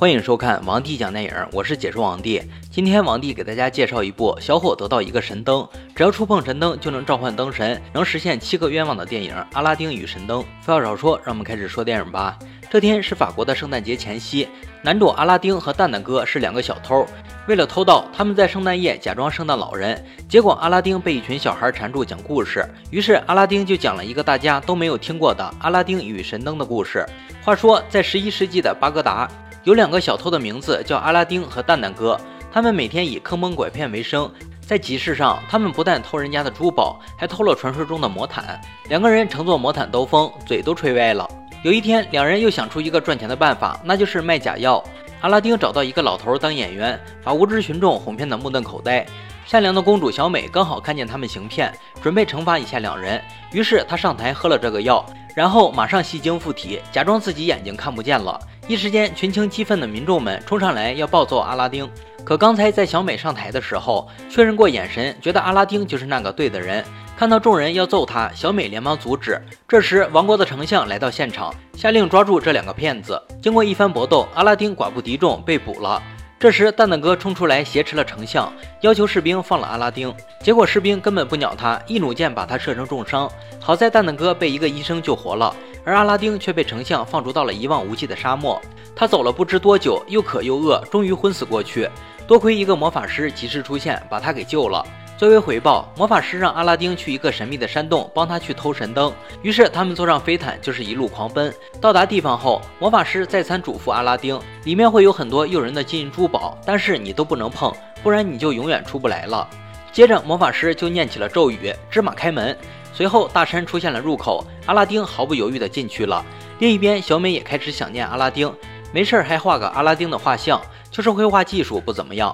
欢迎收看王帝讲电影，我是解说王帝。今天王帝给大家介绍一部小伙得到一个神灯，只要触碰神灯就能召唤灯神，能实现七个愿望的电影《阿拉丁与神灯》。废话少说，让我们开始说电影吧。这天是法国的圣诞节前夕，男主阿拉丁和蛋蛋哥是两个小偷，为了偷盗，他们在圣诞夜假装圣诞老人，结果阿拉丁被一群小孩缠住讲故事，于是阿拉丁就讲了一个大家都没有听过的《阿拉丁与神灯》的故事。话说，在十一世纪的巴格达。有两个小偷的名字叫阿拉丁和蛋蛋哥，他们每天以坑蒙拐骗为生。在集市上，他们不但偷人家的珠宝，还偷了传说中的魔毯。两个人乘坐魔毯兜风，嘴都吹歪了。有一天，两人又想出一个赚钱的办法，那就是卖假药。阿拉丁找到一个老头当演员，把无知群众哄骗得目瞪口呆。善良的公主小美刚好看见他们行骗，准备惩罚一下两人，于是她上台喝了这个药，然后马上戏精附体，假装自己眼睛看不见了。一时间，群情激愤的民众们冲上来要暴揍阿拉丁。可刚才在小美上台的时候，确认过眼神，觉得阿拉丁就是那个对的人。看到众人要揍他，小美连忙阻止。这时，王国的丞相来到现场，下令抓住这两个骗子。经过一番搏斗，阿拉丁寡不敌众，被捕了。这时，蛋蛋哥冲出来挟持了丞相，要求士兵放了阿拉丁。结果士兵根本不鸟他，一弩箭把他射成重伤。好在蛋蛋哥被一个医生救活了，而阿拉丁却被丞相放逐到了一望无际的沙漠。他走了不知多久，又渴又饿，终于昏死过去。多亏一个魔法师及时出现，把他给救了。作为回报，魔法师让阿拉丁去一个神秘的山洞，帮他去偷神灯。于是他们坐上飞毯，就是一路狂奔。到达地方后，魔法师再三嘱咐阿拉丁，里面会有很多诱人的金银珠宝，但是你都不能碰，不然你就永远出不来了。接着，魔法师就念起了咒语：“芝麻开门。”随后，大山出现了入口，阿拉丁毫不犹豫地进去了。另一边，小美也开始想念阿拉丁，没事儿还画个阿拉丁的画像，就是绘画技术不怎么样。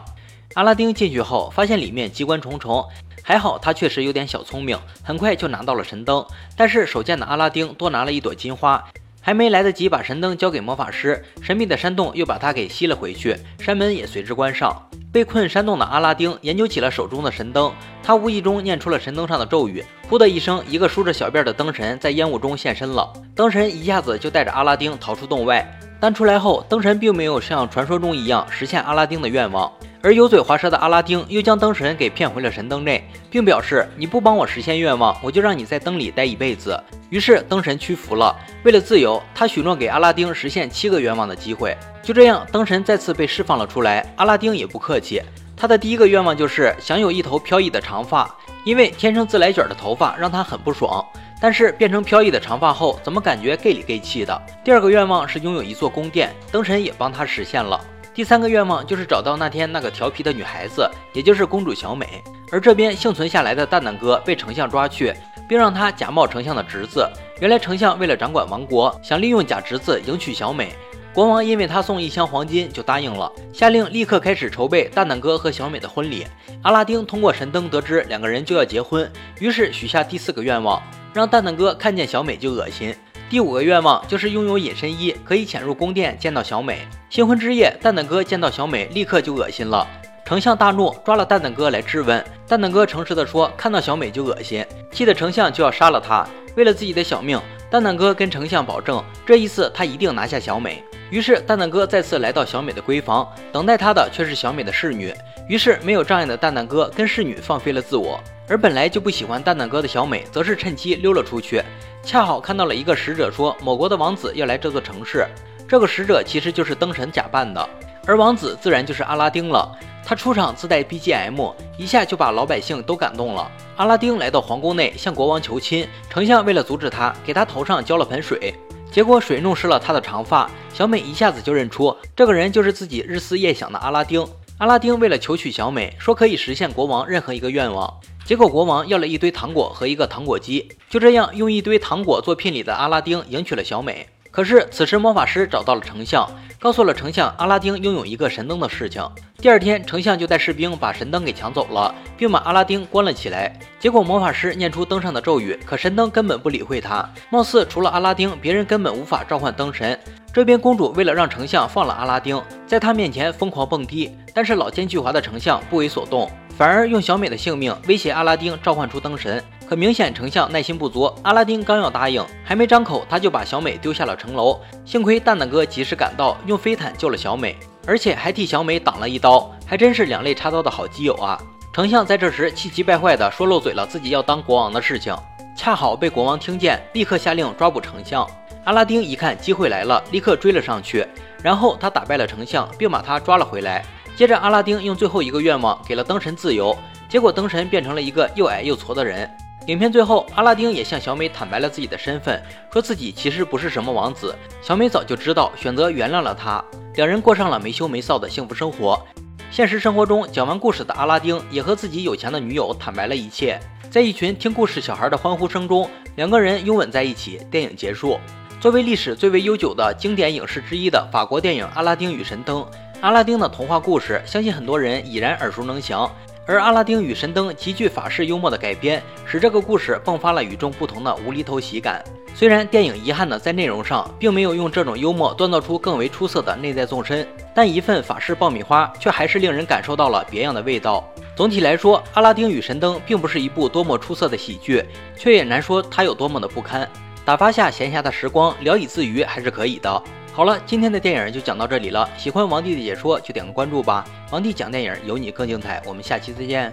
阿拉丁进去后，发现里面机关重重，还好他确实有点小聪明，很快就拿到了神灯。但是手贱的阿拉丁多拿了一朵金花，还没来得及把神灯交给魔法师，神秘的山洞又把他给吸了回去，山门也随之关上。被困山洞的阿拉丁研究起了手中的神灯，他无意中念出了神灯上的咒语，呼的一声，一个梳着小辫的灯神在烟雾中现身了。灯神一下子就带着阿拉丁逃出洞外，但出来后，灯神并没有像传说中一样实现阿拉丁的愿望。而油嘴滑舌的阿拉丁又将灯神给骗回了神灯内，并表示你不帮我实现愿望，我就让你在灯里待一辈子。于是灯神屈服了，为了自由，他许诺给阿拉丁实现七个愿望的机会。就这样，灯神再次被释放了出来。阿拉丁也不客气，他的第一个愿望就是想有一头飘逸的长发，因为天生自来卷的头发让他很不爽。但是变成飘逸的长发后，怎么感觉 gay 里 gay 气的？第二个愿望是拥有一座宫殿，灯神也帮他实现了。第三个愿望就是找到那天那个调皮的女孩子，也就是公主小美。而这边幸存下来的蛋蛋哥被丞相抓去，并让他假冒丞相的侄子。原来丞相为了掌管王国，想利用假侄子迎娶小美。国王因为他送一箱黄金，就答应了，下令立刻开始筹备蛋蛋哥和小美的婚礼。阿拉丁通过神灯得知两个人就要结婚，于是许下第四个愿望，让蛋蛋哥看见小美就恶心。第五个愿望就是拥有隐身衣，可以潜入宫殿见到小美。新婚之夜，蛋蛋哥见到小美，立刻就恶心了。丞相大怒，抓了蛋蛋哥来质问。蛋蛋哥诚实的说，看到小美就恶心，气得丞相就要杀了他。为了自己的小命，蛋蛋哥跟丞相保证，这一次他一定拿下小美。于是蛋蛋哥再次来到小美的闺房，等待他的却是小美的侍女。于是没有障碍的蛋蛋哥跟侍女放飞了自我。而本来就不喜欢蛋蛋哥的小美，则是趁机溜了出去，恰好看到了一个使者，说某国的王子要来这座城市。这个使者其实就是灯神假扮的，而王子自然就是阿拉丁了。他出场自带 BGM，一下就把老百姓都感动了。阿拉丁来到皇宫内向国王求亲，丞相为了阻止他，给他头上浇了盆水，结果水弄湿了他的长发。小美一下子就认出这个人就是自己日思夜想的阿拉丁。阿拉丁为了求娶小美，说可以实现国王任何一个愿望。结果国王要了一堆糖果和一个糖果机，就这样用一堆糖果做聘礼的阿拉丁迎娶了小美。可是此时魔法师找到了丞相，告诉了丞相阿拉丁拥有一个神灯的事情。第二天，丞相就带士兵把神灯给抢走了，并把阿拉丁关了起来。结果魔法师念出灯上的咒语，可神灯根本不理会他，貌似除了阿拉丁，别人根本无法召唤灯神。这边公主为了让丞相放了阿拉丁，在他面前疯狂蹦迪，但是老奸巨猾的丞相不为所动。反而用小美的性命威胁阿拉丁召唤出灯神，可明显丞相耐心不足，阿拉丁刚要答应，还没张口，他就把小美丢下了城楼。幸亏蛋蛋哥及时赶到，用飞毯救了小美，而且还替小美挡了一刀，还真是两肋插刀的好基友啊！丞相在这时气急败坏的说漏嘴了自己要当国王的事情，恰好被国王听见，立刻下令抓捕丞相。阿拉丁一看机会来了，立刻追了上去，然后他打败了丞相，并把他抓了回来。接着，阿拉丁用最后一个愿望给了灯神自由，结果灯神变成了一个又矮又矬的人。影片最后，阿拉丁也向小美坦白了自己的身份，说自己其实不是什么王子。小美早就知道，选择原谅了他，两人过上了没羞没臊的幸福生活。现实生活中，讲完故事的阿拉丁也和自己有钱的女友坦白了一切，在一群听故事小孩的欢呼声中，两个人拥吻在一起，电影结束。作为历史最为悠久的经典影视之一的法国电影《阿拉丁与神灯》，阿拉丁的童话故事，相信很多人已然耳熟能详。而《阿拉丁与神灯》极具法式幽默的改编，使这个故事迸发了与众不同的无厘头喜感。虽然电影遗憾的在内容上并没有用这种幽默锻造出更为出色的内在纵深，但一份法式爆米花却还是令人感受到了别样的味道。总体来说，《阿拉丁与神灯》并不是一部多么出色的喜剧，却也难说它有多么的不堪。打发下闲暇的时光，聊以自娱还是可以的。好了，今天的电影就讲到这里了。喜欢王帝的解说就点个关注吧。王帝讲电影有你更精彩，我们下期再见。